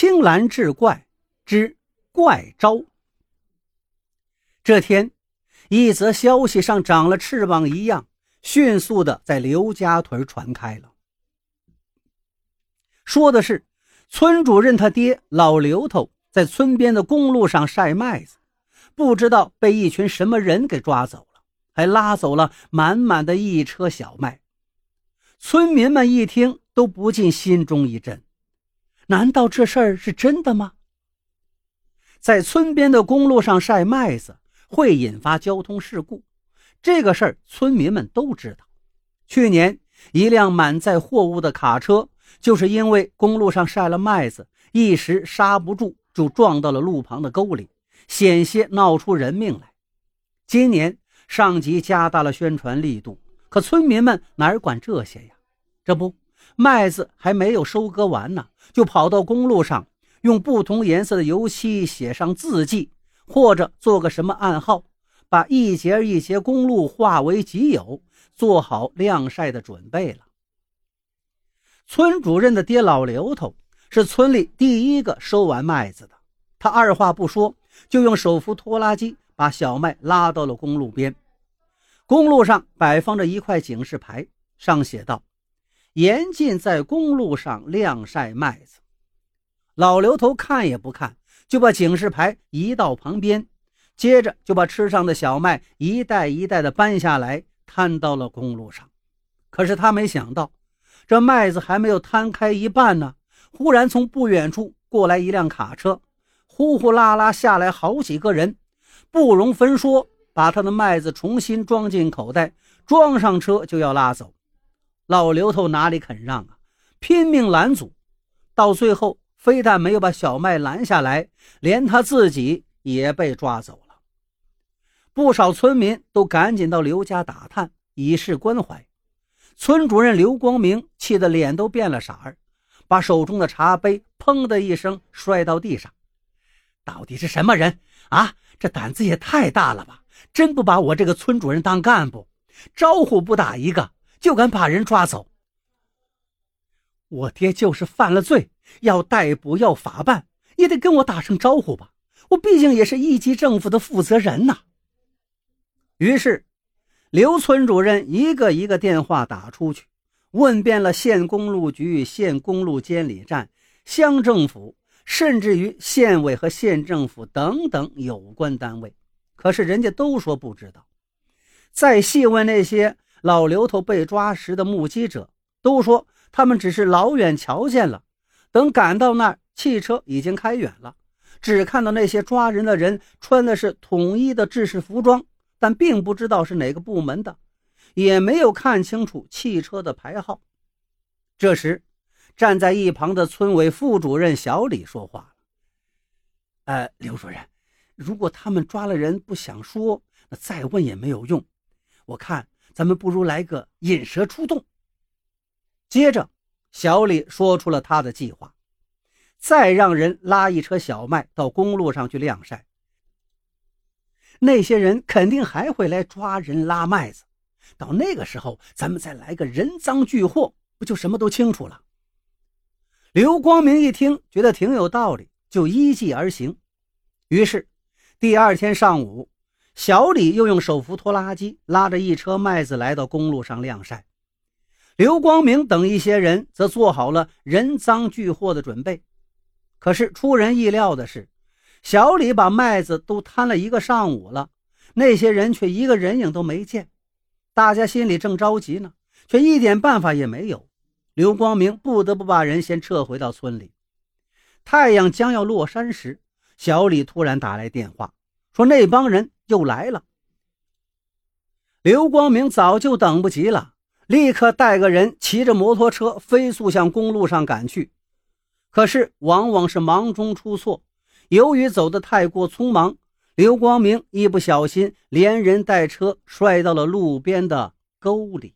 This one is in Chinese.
青蓝志怪之怪招。这天，一则消息像长了翅膀一样，迅速的在刘家屯传开了。说的是，村主任他爹老刘头在村边的公路上晒麦子，不知道被一群什么人给抓走了，还拉走了满满的一车小麦。村民们一听，都不禁心中一震。难道这事儿是真的吗？在村边的公路上晒麦子会引发交通事故，这个事儿村民们都知道。去年，一辆满载货物的卡车就是因为公路上晒了麦子，一时刹不住，就撞到了路旁的沟里，险些闹出人命来。今年上级加大了宣传力度，可村民们哪管这些呀？这不。麦子还没有收割完呢，就跑到公路上，用不同颜色的油漆写上字迹，或者做个什么暗号，把一节一节公路化为己有，做好晾晒的准备了。村主任的爹老刘头是村里第一个收完麦子的，他二话不说，就用手扶拖拉机把小麦拉到了公路边。公路上摆放着一块警示牌，上写道。严禁在公路上晾晒麦子。老刘头看也不看，就把警示牌移到旁边，接着就把吃上的小麦一袋一袋的搬下来，摊到了公路上。可是他没想到，这麦子还没有摊开一半呢，忽然从不远处过来一辆卡车，呼呼啦啦下来好几个人，不容分说，把他的麦子重新装进口袋，装上车就要拉走。老刘头哪里肯让啊！拼命拦阻，到最后非但没有把小麦拦下来，连他自己也被抓走了。不少村民都赶紧到刘家打探，以示关怀。村主任刘光明气得脸都变了色儿，把手中的茶杯砰的一声摔到地上。到底是什么人啊？这胆子也太大了吧！真不把我这个村主任当干部？招呼不打一个！就敢把人抓走！我爹就是犯了罪，要逮捕要法办，也得跟我打声招呼吧。我毕竟也是一级政府的负责人呐。于是，刘村主任一个一个电话打出去，问遍了县公路局、县公路监理站、乡政府，甚至于县委和县政府等等有关单位。可是人家都说不知道。再细问那些……老刘头被抓时的目击者都说，他们只是老远瞧见了。等赶到那儿，汽车已经开远了，只看到那些抓人的人穿的是统一的制式服装，但并不知道是哪个部门的，也没有看清楚汽车的牌号。这时，站在一旁的村委副主任小李说话了：“呃，刘主任，如果他们抓了人不想说，那再问也没有用。我看。”咱们不如来个引蛇出洞。接着，小李说出了他的计划：再让人拉一车小麦到公路上去晾晒。那些人肯定还会来抓人拉麦子，到那个时候，咱们再来个人赃俱获，不就什么都清楚了？刘光明一听，觉得挺有道理，就依计而行。于是，第二天上午。小李又用手扶拖拉机拉着一车麦子来到公路上晾晒，刘光明等一些人则做好了人赃俱获的准备。可是出人意料的是，小李把麦子都摊了一个上午了，那些人却一个人影都没见。大家心里正着急呢，却一点办法也没有。刘光明不得不把人先撤回到村里。太阳将要落山时，小李突然打来电话，说那帮人。又来了，刘光明早就等不及了，立刻带个人骑着摩托车飞速向公路上赶去。可是往往是忙中出错，由于走得太过匆忙，刘光明一不小心连人带车摔到了路边的沟里。